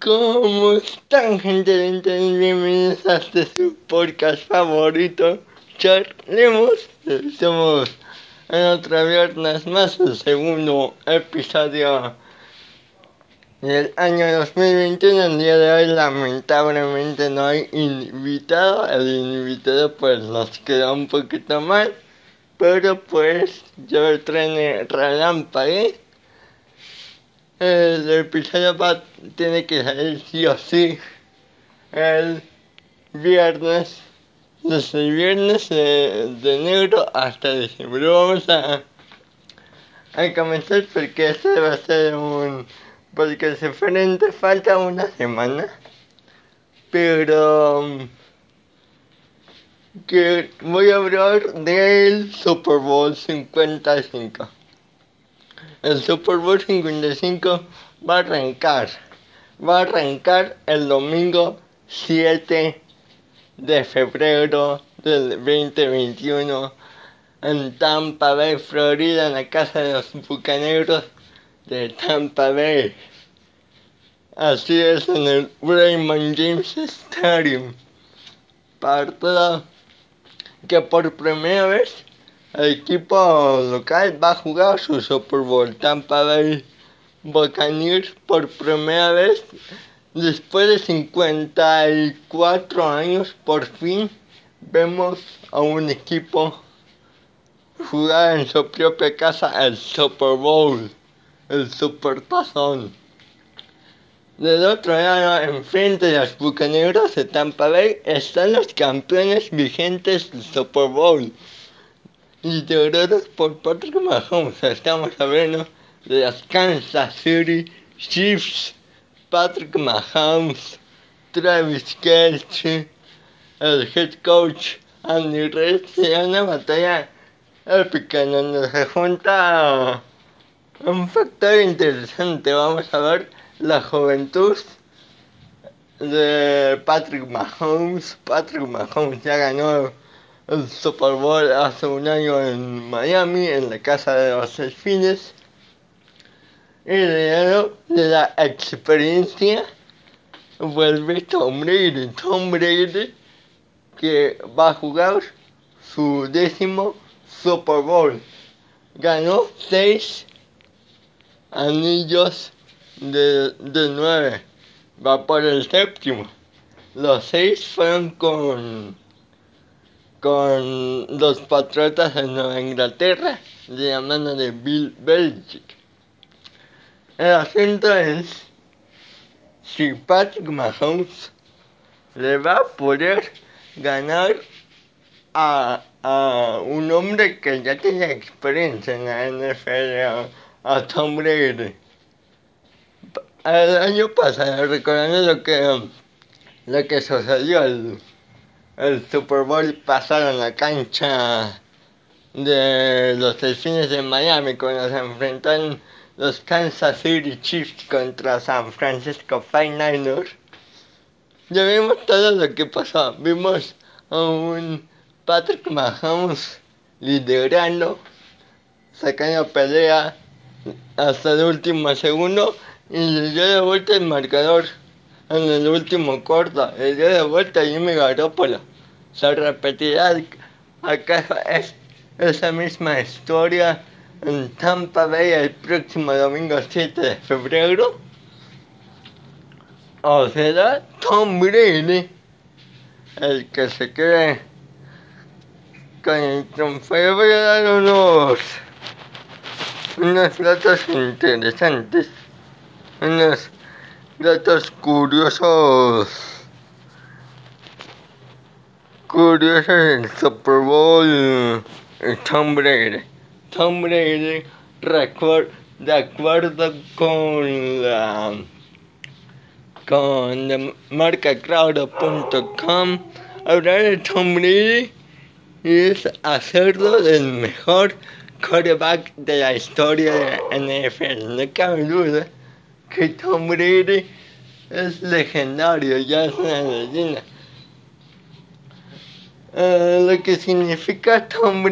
¿Cómo están, gente de internet? Bienvenidos a este su podcast favorito, Charlemos. Estamos en otro viernes más, el segundo episodio del año 2021. El día de hoy, lamentablemente, no hay invitado. El invitado, pues, nos quedó un poquito mal, pero pues, yo el tren relámpago el episodio va, tiene que salir sí o sí el viernes, desde el viernes de, de enero hasta diciembre. Vamos a, a comenzar porque este va a ser un porque diferente, falta una semana, pero que voy a hablar del Super Bowl 55 el Super Bowl 55 va a arrancar. Va a arrancar el domingo 7 de febrero del 2021 en Tampa Bay, Florida, en la casa de los bucaneros de Tampa Bay. Así es, en el Raymond James Stadium. Partido que por primera vez el equipo local va a jugar su Super Bowl. Tampa Bay Buccaneers por primera vez después de 54 años por fin vemos a un equipo jugar en su propia casa el Super Bowl, el Super. Del otro lado, enfrente de los bucaneros de Tampa Bay, están los campeones vigentes del Super Bowl liderados por Patrick Mahomes. Estamos hablando de las Kansas City Chiefs, Patrick Mahomes, Travis Kelce, el head coach Andy Reid. Será una batalla épica donde se junta un factor interesante. Vamos a ver la juventud de Patrick Mahomes. Patrick Mahomes ya ganó el Super Bowl hace un año en Miami, en la casa de los delfines. Y de la experiencia vuelve Tom Brady. Tom Brady que va a jugar su décimo Super Bowl. Ganó seis anillos de, de nueve. Va por el séptimo. Los seis fueron con con los Patriotas de Nueva Inglaterra de de Bill Belichick. El asunto es si Patrick Mahomes le va a poder ganar a, a un hombre que ya tiene experiencia en la NFL, a, Tom Brady. El año pasado, recordando lo que, lo que sucedió el Super Bowl pasaron la cancha de los Delfines de Miami cuando se enfrentaron los Kansas City Chiefs contra San Francisco 49ers. Ya vimos todo lo que pasó. Vimos a un Patrick Mahomes liderando, sacando pelea hasta el último segundo y le dio de vuelta el marcador en el último corto. Le dio de vuelta a Jimmy Garoppolo se repetirá acaso es esa misma historia en Tampa Bay el próximo domingo 7 de febrero? ¿O será Tom Brady el que se cree con el trofeo? Dar unos, unos datos interesantes, unos datos curiosos curioso el Super Bowl Tom Brady. Tom Brady, de acuerdo con la con la marca crowd.com, hablar de Tom Brady es hacerlo del mejor quarterback de la historia de NFL. No cabe duda que Tom Brady es legendario, ya es una leyenda. Eh, lo que significa Tom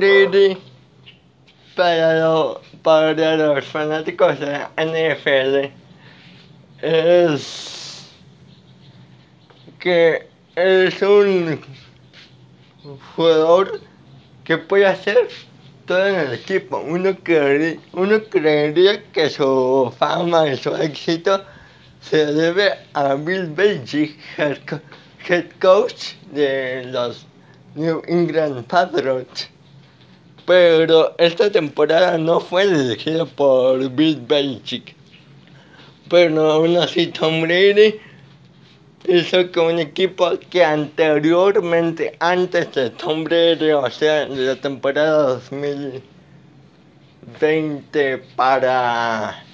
para, lo, para los fanáticos de la NFL es que es un jugador que puede hacer todo en el equipo. Uno, creería, uno creería que su fama y su éxito se debe a Bill Belichick, head coach de los New England Patriots. Pero esta temporada no fue dirigida por Bill Belichick. Pero aún así Tom Brady hizo que un equipo que anteriormente, antes de Tom Brady, o sea, de la temporada 2020 para,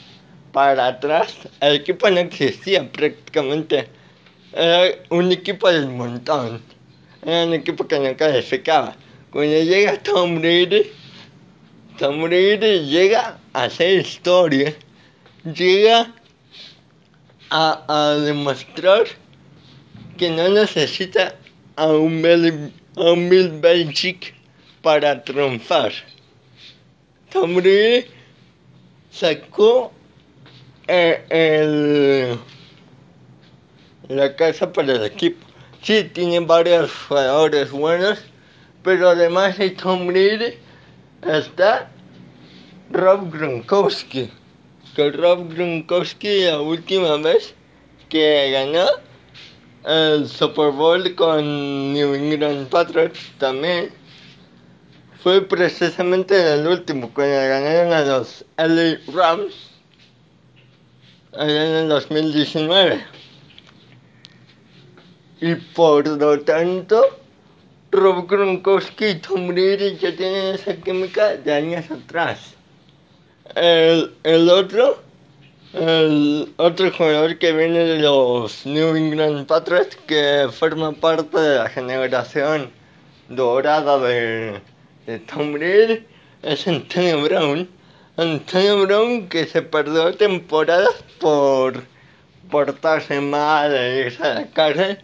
para atrás, el equipo no existía prácticamente. Era un equipo del montón. Era un equipo que no calificaba. Cuando llega Tom Brady, Tom Brady llega a hacer historia. Llega a, a demostrar que no necesita a un, Bill, a un Bill Belichick para triunfar. Tom Brady sacó eh, el, la casa para el equipo. Sí, tiene varios jugadores buenos, pero además de Tom Brady está Rob Gronkowski. Que Rob Gronkowski la última vez que ganó el Super Bowl con New England Patriots también fue precisamente el último cuando ganaron a los LA Rams allá en el 2019 y por lo tanto Rob Gronkowski y Tom Brady ya tienen esa química de años atrás el, el otro el otro jugador que viene de los New England Patriots que forma parte de la generación dorada de, de Tom Brady es Antonio Brown. Antonio Brown que se perdió temporadas por portarse mal e irse a la cárcel.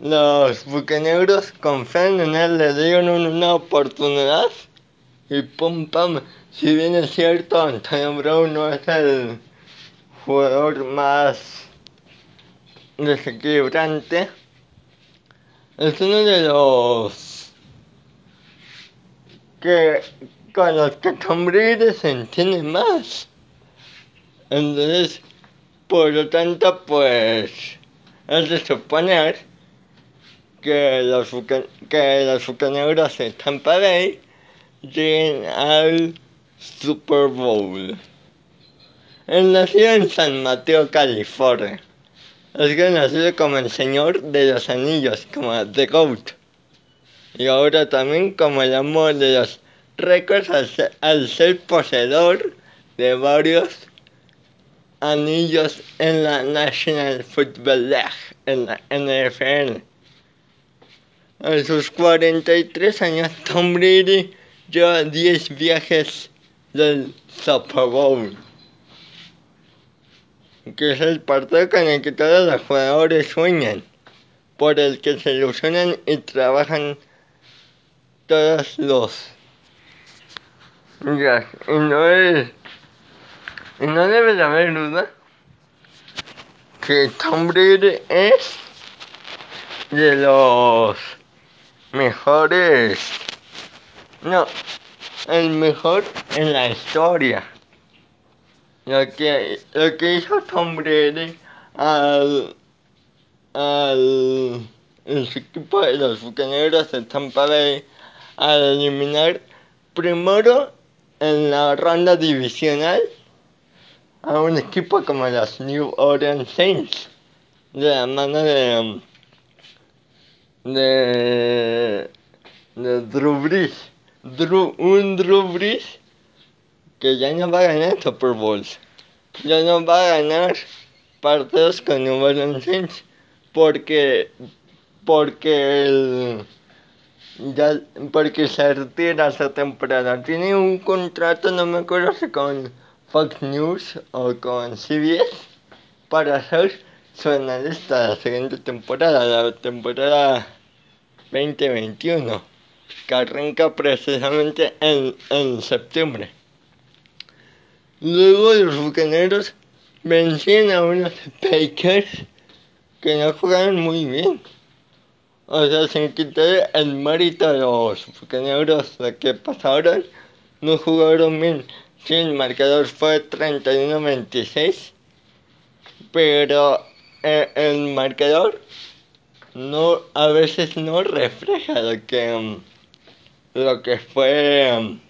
Los bucaneros confían en él, le dieron una oportunidad y pum pam. Si bien es cierto, Antonio Brown no es el jugador más desequilibrante. Es uno de los que con los que Tom se entiende más. Entonces, por lo tanto, pues es de suponer que los, que los bucaneros de Tampa Bay lleguen al Super Bowl. Él nació en San Mateo, California. Es conocido como el Señor de los Anillos, como The Goat. Y ahora también como el amor de los récords al ser poseedor de varios anillos en la National Football League, en la NFL. A sus 43 años, Tom Brady lleva 10 viajes del Super que es el partido con el que todos los jugadores sueñan, por el que se ilusionan y trabajan todos los días. Y no es, y no debe de haber duda que Tom Brady es de los mejores, no, el mejor en la historia. Lo que, lo que hizo Tom Brady al, al el equipo de los bucaneros de Tampa Bay al eliminar primero en la ronda divisional a un equipo como los New Orleans Saints de la mano de de, de Drew Brees un Drew Brees que ya no va a ganar Super Bowls, ya no va a ganar partidos con New Orleans porque, porque el, ya, porque se retira esa temporada. Tiene un contrato, no me acuerdo si con Fox News o con CBS, para hacer su analista de la siguiente temporada, la temporada 2021, que arranca precisamente en, en septiembre. Luego los bucaneros vencían a unos Packers que no jugaron muy bien. O sea, sin quitar el mérito de los bucaneros de que pasaron, no jugaron bien. Sí, el marcador fue 31-26, pero eh, el marcador no a veces no refleja lo que um, lo que fue um,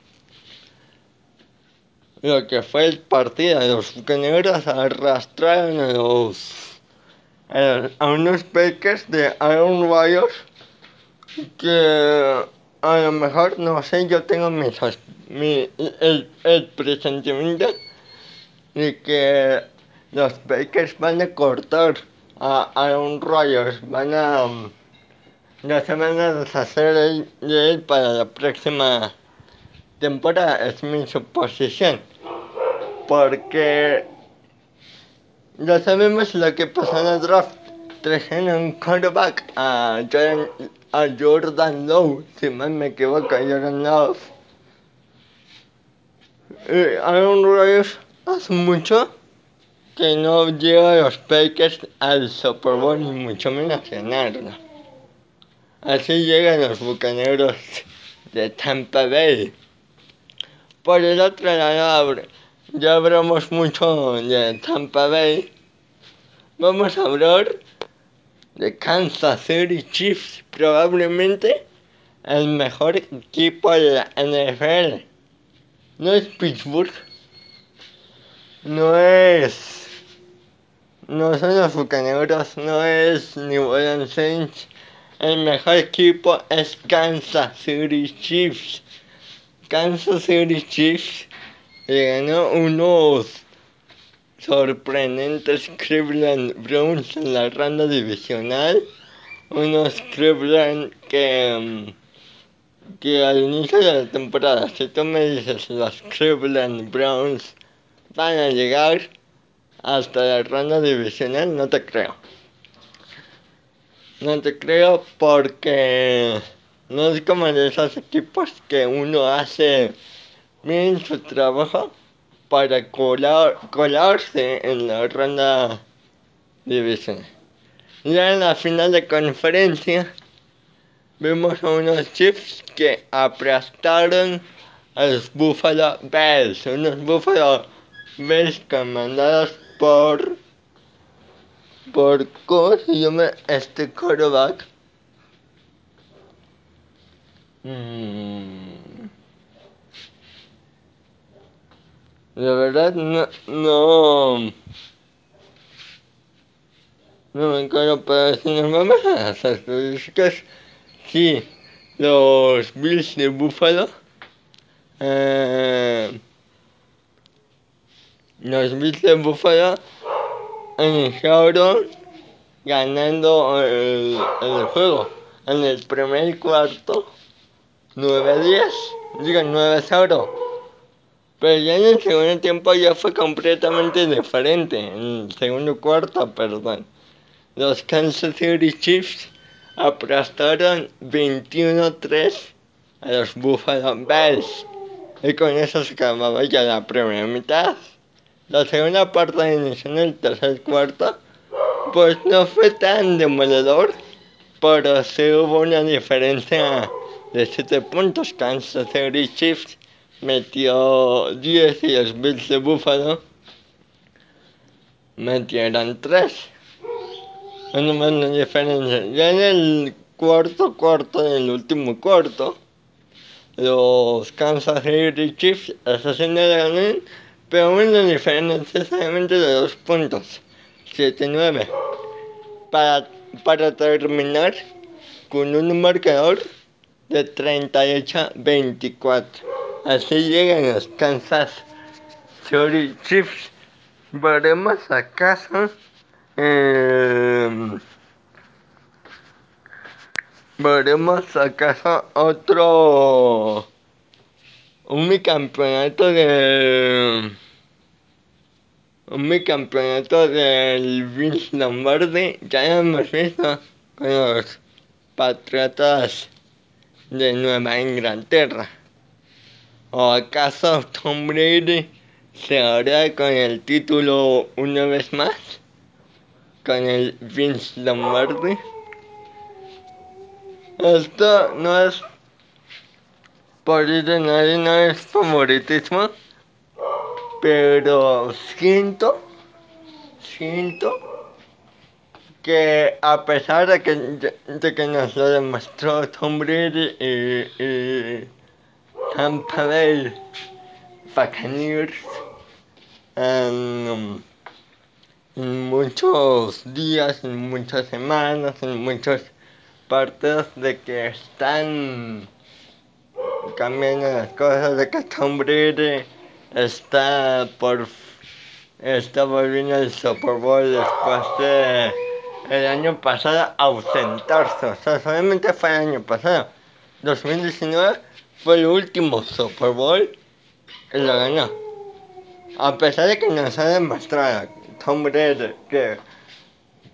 lo que fue el partido. Los bucaneros arrastraron a los a, unos Packers de Aaron Rodgers que a lo mejor no sé yo tengo mis mi, el, el presentimiento de que los Packers van a cortar a Aaron Rodgers, van a no se van a deshacer de él para la próxima temporada, es mi suposición. Porque ya sabemos lo que pasó en el draft. Trajeron un quarterback a Jordan, a Jordan Lowe, si mal me equivoco, Jordan Lowe. Eh, Aaron Rodgers hace mucho que no lleva los Packers al Super Bowl ni mucho menos ganarlo. Así llegan los bucaneros de Tampa Bay. Por el otro lado, ya hablamos mucho de Tampa Bay. Vamos a hablar de Kansas City Chiefs, probablemente el mejor equipo de la NFL. No es Pittsburgh, no es. No son los bucaneros, no es New Orleans Saints. El mejor equipo es Kansas City Chiefs. Kansas City Chiefs le ganó unos sorprendentes Cleveland Browns en la ronda divisional. Unos Cleveland que, mm, que al inicio de la temporada, si tú me dices los Cleveland Browns van a llegar hasta la ronda divisional, no te creo. No te creo porque no es como de esos equipos que uno hace bien su trabajo para colar, colarse en la ronda divisional. Ya en la final de conferencia vemos a unos Chiefs que aplastaron a los Buffalo Bills, unos Buffalo Bills comandados por por cómo se llama este quarterback. Mm. La verdad no, no, no me encargo, pero si nos vamos a las sí, los Bills de Buffalo, eh, los Bills Buffalo iniciaron ganando el, el juego en el primer cuarto 9-10, digo 9-0. Pero ya en el segundo tiempo ya fue completamente diferente. En el segundo cuarto, perdón. Los Kansas City Chiefs aplastaron 21-3 a los Buffalo Bills. Y con eso se acababa ya la primera mitad. La segunda parte inició en el tercer cuarto. Pues no fue tan demoledor. Pero sí hubo una diferencia de 7 puntos. Kansas City Chiefs metió 10 y los Bills de Buffalo metieron 3. Una más diferencia. Ya en el cuarto cuarto, en el último cuarto, los Kansas City Chiefs asesinaron, pero una diferencia solamente de 2 puntos. 7-9. Para, para terminar con un marcador de 38-24. Así llegan los Kansas City Chiefs. Veremos acaso. Eh, veremos acaso otro. Un campeonato de. Un campeonato del Vince Lombardi. Ya hemos visto con los Patriotas de Nueva Inglaterra. ¿O acaso Tom Brady se hará con el título una vez más? con el Vince Lombardi. Esto no es ir de nadie, no es favoritismo, pero siento, siento que a pesar de que, de que nos lo demostró Tom Brady y, y Tampa Bay Buccaneers en, en muchos días, en muchas semanas, en muchos partidos de que están cambiando las cosas, de que Brady está por está volviendo al Super Bowl después de el año pasado ausentarse, o sea, solamente fue el año pasado. 2019 fue el último Super Bowl y lo ganó. A pesar de que nos ha demostrado Tom Brady que,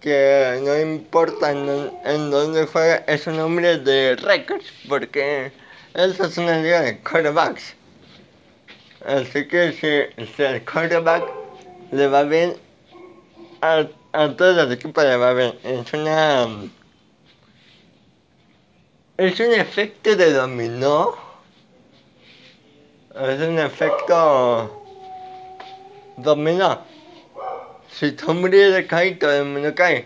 que no importa en, en dónde juega, es un hombre de récords, porque esa es una liga de quarterbacks. Así que si, si el quarterback le va bien, a, a todos los equipos le va bien. Es una... Es un efecto de dominó. Es un efecto dominó. Si Tom Brady cae, todo el mundo cae.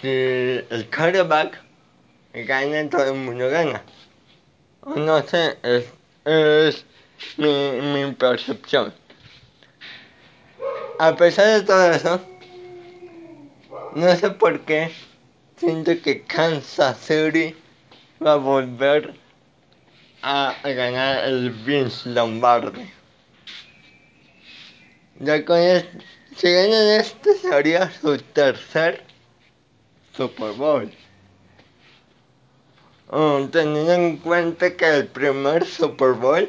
Si el quarterback gana, todo el mundo gana. No sé, es, es mi, mi percepción. A pesar de todo eso, no sé por qué siento que Kansas City va a volver a ganar el Vince Lombardi. Ya con este, si ganan este sería su tercer Super Bowl. Um, teniendo en cuenta que el primer Super Bowl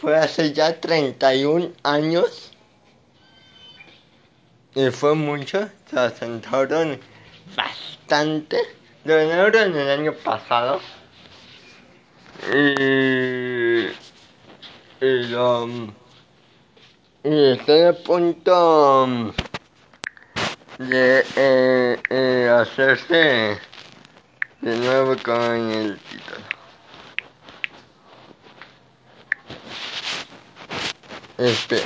fue hace ya 31 años y fue mucho, se asentaron bastante. Lo ganaron el año pasado y, y, lo, y estoy a punto de eh, eh, hacerse de nuevo con el título. Este.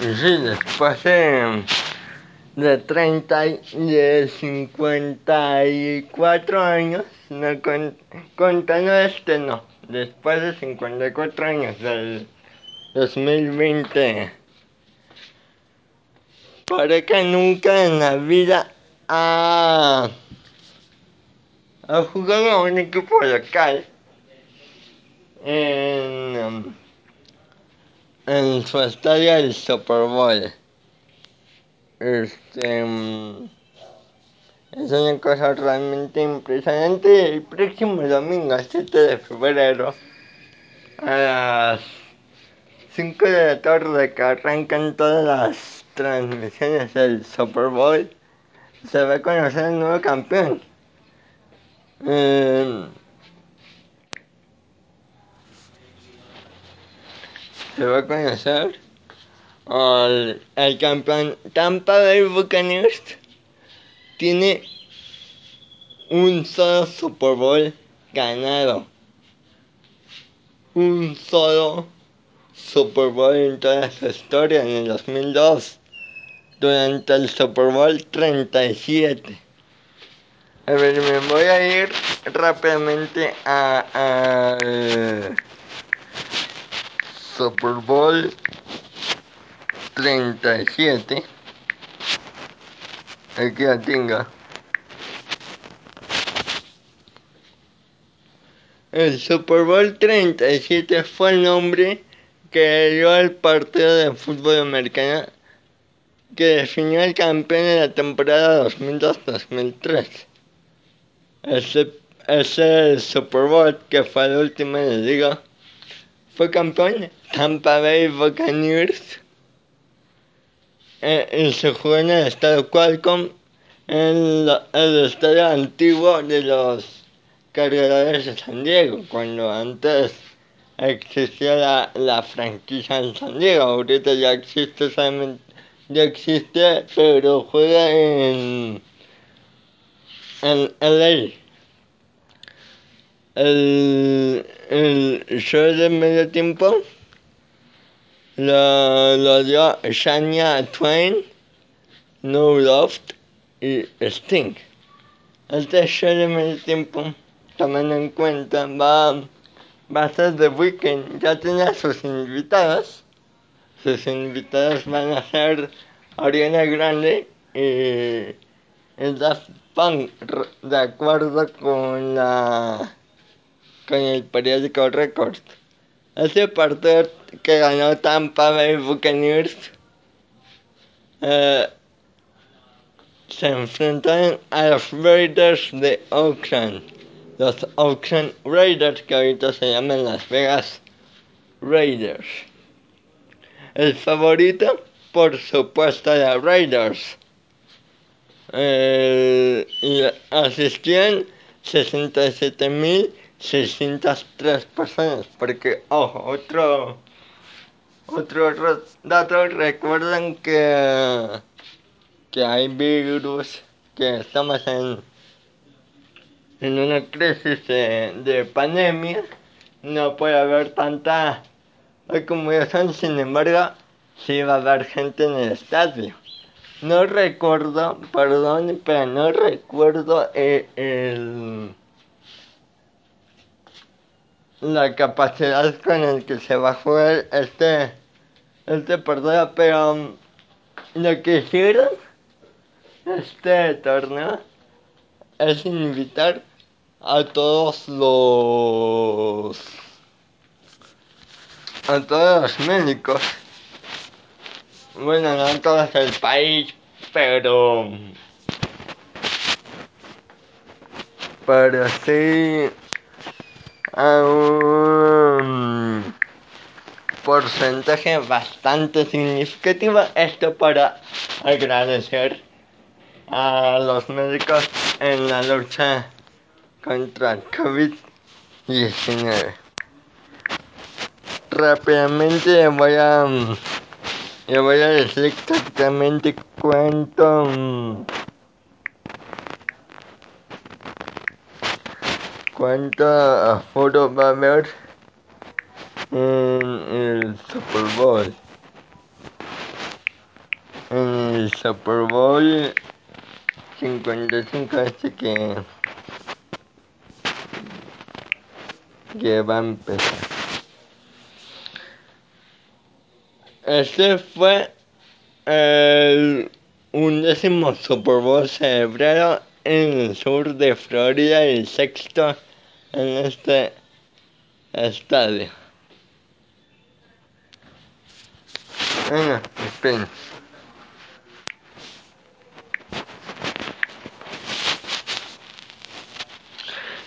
Y después de, de 30, y- de 54 años, no con, contando este no, después de 54 años del 2020, Pareja nunca en la vida ha, ha jugado a un equipo local en, en su estadio del Super Bowl. Este, mm, es una cosa realmente impresionante. El próximo domingo, 7 de febrero, a las 5 de la tarde que arrancan todas las transmisiones del Super Bowl, se va a conocer el nuevo campeón. Eh, se va a conocer al, campeón Tampa Bay Buccaneers. Tiene un solo Super Bowl ganado. Un solo Super Bowl en toda su historia en el 2002. Durante el Super Bowl 37. A ver, me voy a ir rápidamente a, al Super Bowl 37. Aquí la tengo. El Super Bowl 37 fue el nombre que dio al partido de fútbol americano que definió el campeón de la temporada 2002-2003. Ese, ese Super Bowl, que fue el último la liga, fue campeón Tampa Bay Buccaneers y se jugó en el estadio Qualcomm, en el estadio antiguo de los cargadores de San Diego, cuando antes existía la, la franquicia en San Diego, ahorita ya existe ya existe, pero juega en, en LA. El, el show de medio tiempo lo, lo dio Shania Twain, No Loft y Sting. Este show de medio tiempo, tomando en cuenta, va, va a ser The Weeknd. Ya tiene sus invitados. Sus invitados van a ser Ariana Grande y, y Daft Punk, de acuerdo con la con el periódico Record. Ese partido que ganó Tampa Bay Buccaneers eh, se enfrentaron a los Raiders de Oakland. Los Oakland Raiders que ahorita se llaman Las Vegas Raiders. El favorito, por supuesto, era Raiders. Eh, asistían 67.603 personas. Porque, ojo, otro, otro dato, recuerdan que, que hay virus, que estamos en, en una crisis de, de pandemia. No puede haber tanta acumulación, sin embargo, sí va a haber gente en el estadio. No recuerdo, perdón, pero no recuerdo el, el, la capacidad con el que se va a jugar este, este partido, pero lo que hicieron este torneo es invitar a todos los a todos los médicos. Bueno no a todos el país pero pero sí a un porcentaje bastante significativo esto para agradecer a los médicos en la lucha contra el COVID-19. Rápidamente voy a voy a decir exactamente cuánto cuánto aforo va a haber en el Super Bowl. En el Super Bowl 55 este que que va a empezar. Este fue el undécimo Super Bowl celebrado en el sur de Florida el sexto en este estadio. Venga, esperen.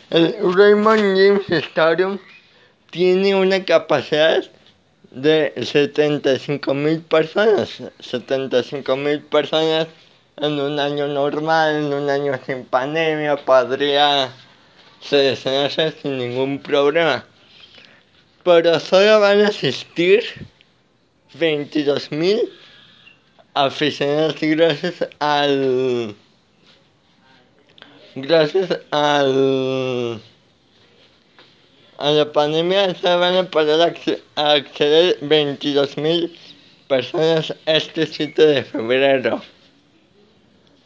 El Raymond James Stadium tiene una capacidad de 75 mil personas. 75 mil personas en un año normal, en un año sin pandemia, podría seleccionarse sin ningún problema. Pero solo van a asistir 22 mil aficionados gracias al gracias al a la pandemia se van a poder acceder 22.000 personas este 7 de febrero.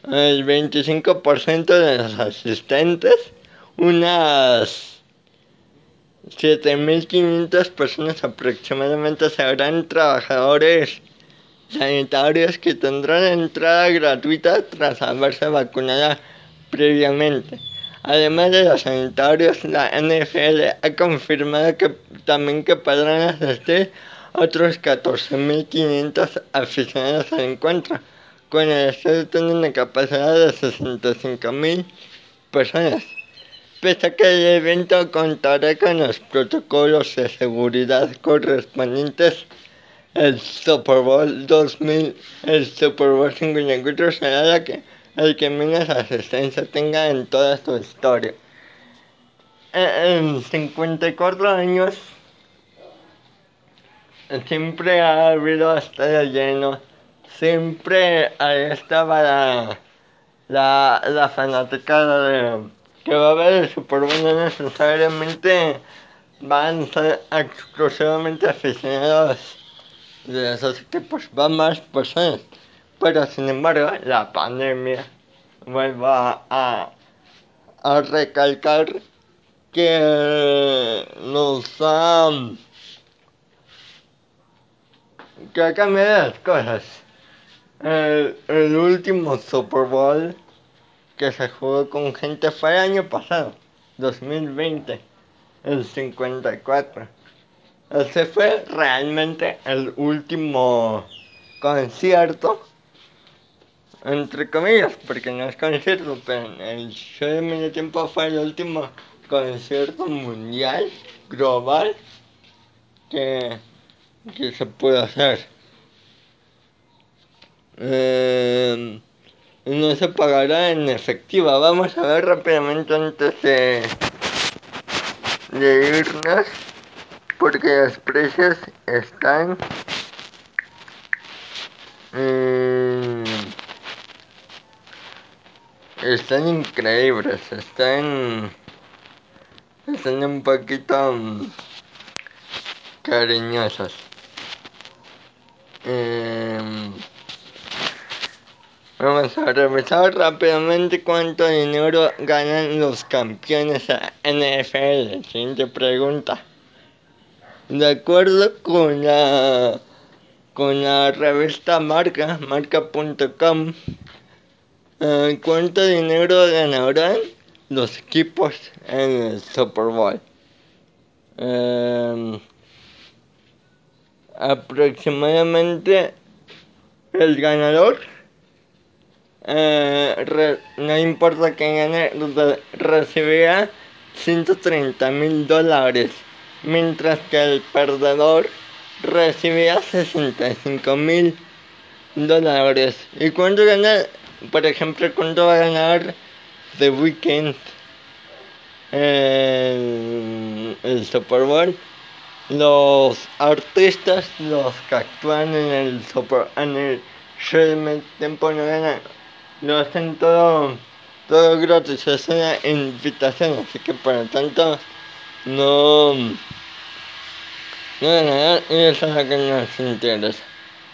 El 25% de los asistentes, unas 7.500 personas aproximadamente serán trabajadores sanitarios que tendrán entrada gratuita tras haberse vacunado previamente. Además de los sanitarios, la NFL ha confirmado que también que podrán asistir otros 14.500 aficionados al encuentro, con el estadio teniendo una capacidad de 65.000 personas. Pese a que el evento contará con los protocolos de seguridad correspondientes, el Super Bowl 2000, el Super Bowl 54 será la que, el que menos asistencia tenga en toda su historia. En 54 años siempre ha habido estadio lleno, siempre ahí estaba la, la, la fanaticada de que va a haber el Super Bowl no necesariamente van a ser exclusivamente aficionados de esos equipos, van más personas. Pero sin embargo, la pandemia vuelve a, a recalcar que nos ha que ha cambiado las cosas. El, el, último Super Bowl que se jugó con gente fue el año pasado, 2020, el 54. Ese fue realmente el último concierto, entre comillas, porque no es concierto, pero el show de medio tiempo fue el último concierto mundial, global, que, que se puede hacer. Eh, no se pagará en efectiva. Vamos a ver rápidamente antes de, de irnos, porque los precios están... Eh, están increíbles, están... Están un poquito um, cariñosos. Eh, vamos a revisar rápidamente cuánto dinero ganan los campeones a NFL. Siguiente pregunta. De acuerdo con la con la revista Marca, marca.com, eh, ¿cuánto dinero ganarán los equipos en el Super Bowl? Eh, aproximadamente el ganador, eh, re, no importa quién gane, recibirá 130 mil dólares, mientras que el perdedor recibirá 65 mil dólares. ¿Y cuánto gana? Por ejemplo, ¿cuánto va a ganar The Weeknd en el Super Bowl? Los artistas, los que actúan en el Super, en el show de tiempo no ganan, lo hacen todo, todo gratis, es una invitación, así que por lo tanto no no ganar y eso es lo que nos interesa.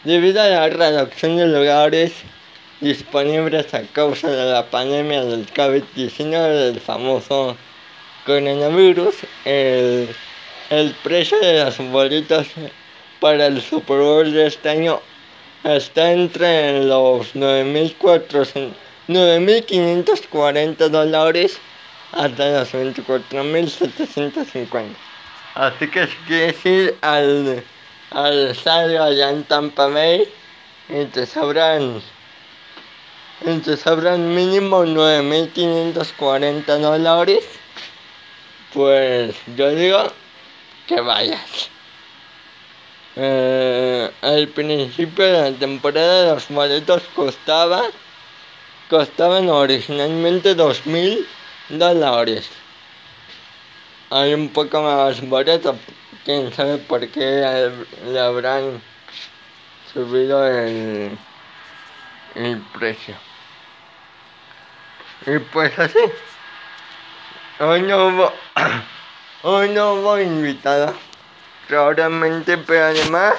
Debido a la reducción de lugares disponibles a causa de la pandemia del COVID-19 del famoso coronavirus, el, el precio de los boletos para el Super Bowl de este año está entre los 9.540 dólares hasta los 24.750. Así que si quieres ir al, al estadio allá en Tampa Bay y te sobran, y te sobran mínimo 9.540 dólares, pues yo digo que vayas. Eh, al principio de la temporada los boletos costaban, costaban originalmente 2.000 dólares hay un poco más barato. Quién sabe por qué le habrán subido el, el precio. Y pues así. Hoy no hubo, hoy no hubo invitada. Claramente, pero además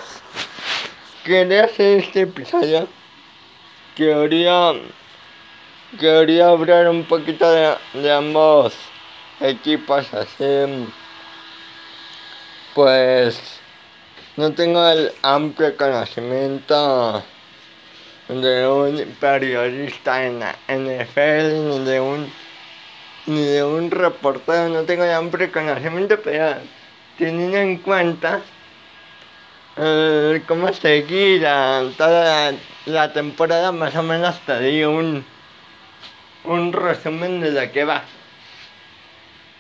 quería hacer este episodio. Quería, quería hablar un poquito de, de ambos equipos así pues no tengo el amplio conocimiento de un periodista en la NFL ni de un ni de un reportero no tengo el amplio conocimiento pero teniendo en cuenta eh, cómo seguir toda la, temporada más o menos te di un un resumen de lo que va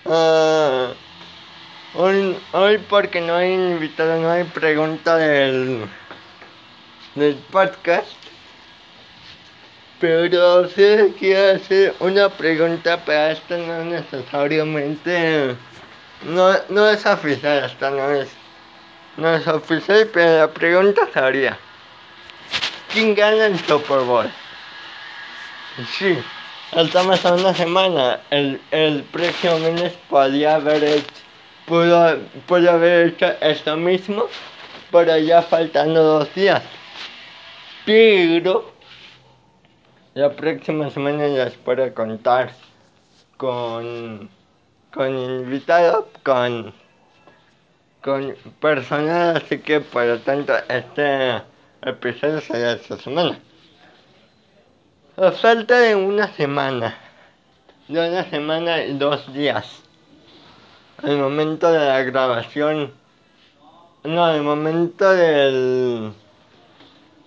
Ah, hoy, hoy porque no hay invitado, no hay pregunta del, del podcast. Pero si quiero hacer una pregunta, pero esto no necesariamente. No, no es oficial, esta no es. No es oficial, pero la pregunta sería: ¿Quién gana el Super Bowl? Sí, estamos a una semana. El, el próximo lunes podría haber hecho, pudo, pudo haber hecho esto mismo, pero ya faltando dos días. Pero la próxima semana ya espero contar con, con invitados, con, con personal, así que por lo tanto este episodio será esta semana. Falta de una semana, de una semana y dos días, el momento de la grabación, no, el momento del,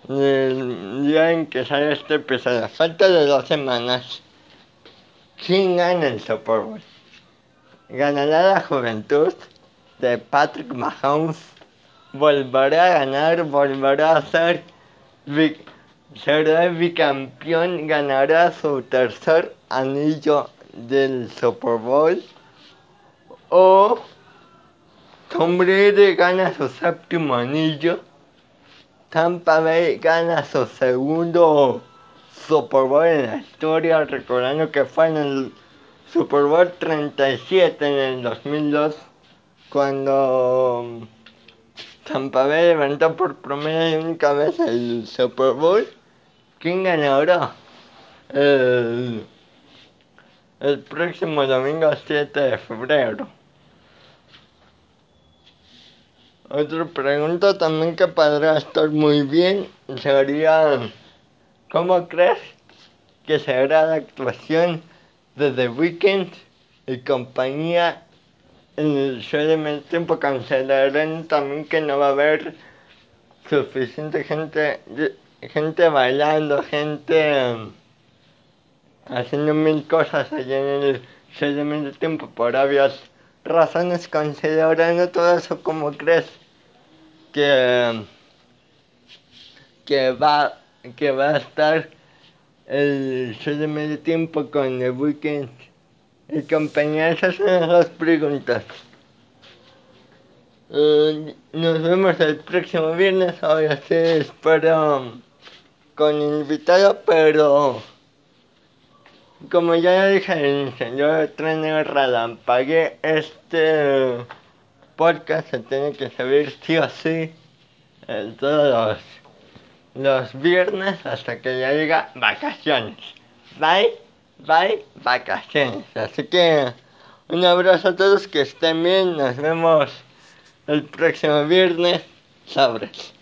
del día en que sale este episodio, falta de dos semanas, ¿quién gana el Super? ¿Ganará la juventud de Patrick Mahomes? ¿Volverá a ganar? ¿Volverá a ser será bicampeón, ganará su tercer anillo del Super Bowl. O Tom Brady gana su séptimo anillo. Tampa Bay gana su segundo Super Bowl en la historia, recordando que fue en el Super Bowl 37 en el 2002, cuando Tampa Bay levantó por primera y única vez el Super Bowl. ¿Quién ganará? El, el próximo domingo 7 de febrero. Otra pregunta también que podría estar muy bien sería, ¿cómo crees que será la actuación de The Weeknd y compañía en el show de tiempo? Considerando también que no va a haber suficiente gente, gente bailando, gente haciendo mil cosas allá en el show de tiempo por obvias razones considerando todo eso como crees que que va que va a estar el show de medio tiempo con el weekend. Y compañía esas son las preguntas. Uh, nos vemos el próximo viernes. Ahora sí espero con invitado pero como ya dije el señor trainer Ralampagué, este podcast se tiene que subir sí o sí eh, todos. los, los viernes hasta que ya diga vacaciones. Bye, bye, vacaciones. Así que un abrazo a todos, que estén bien, nos vemos el próximo viernes. Sabres.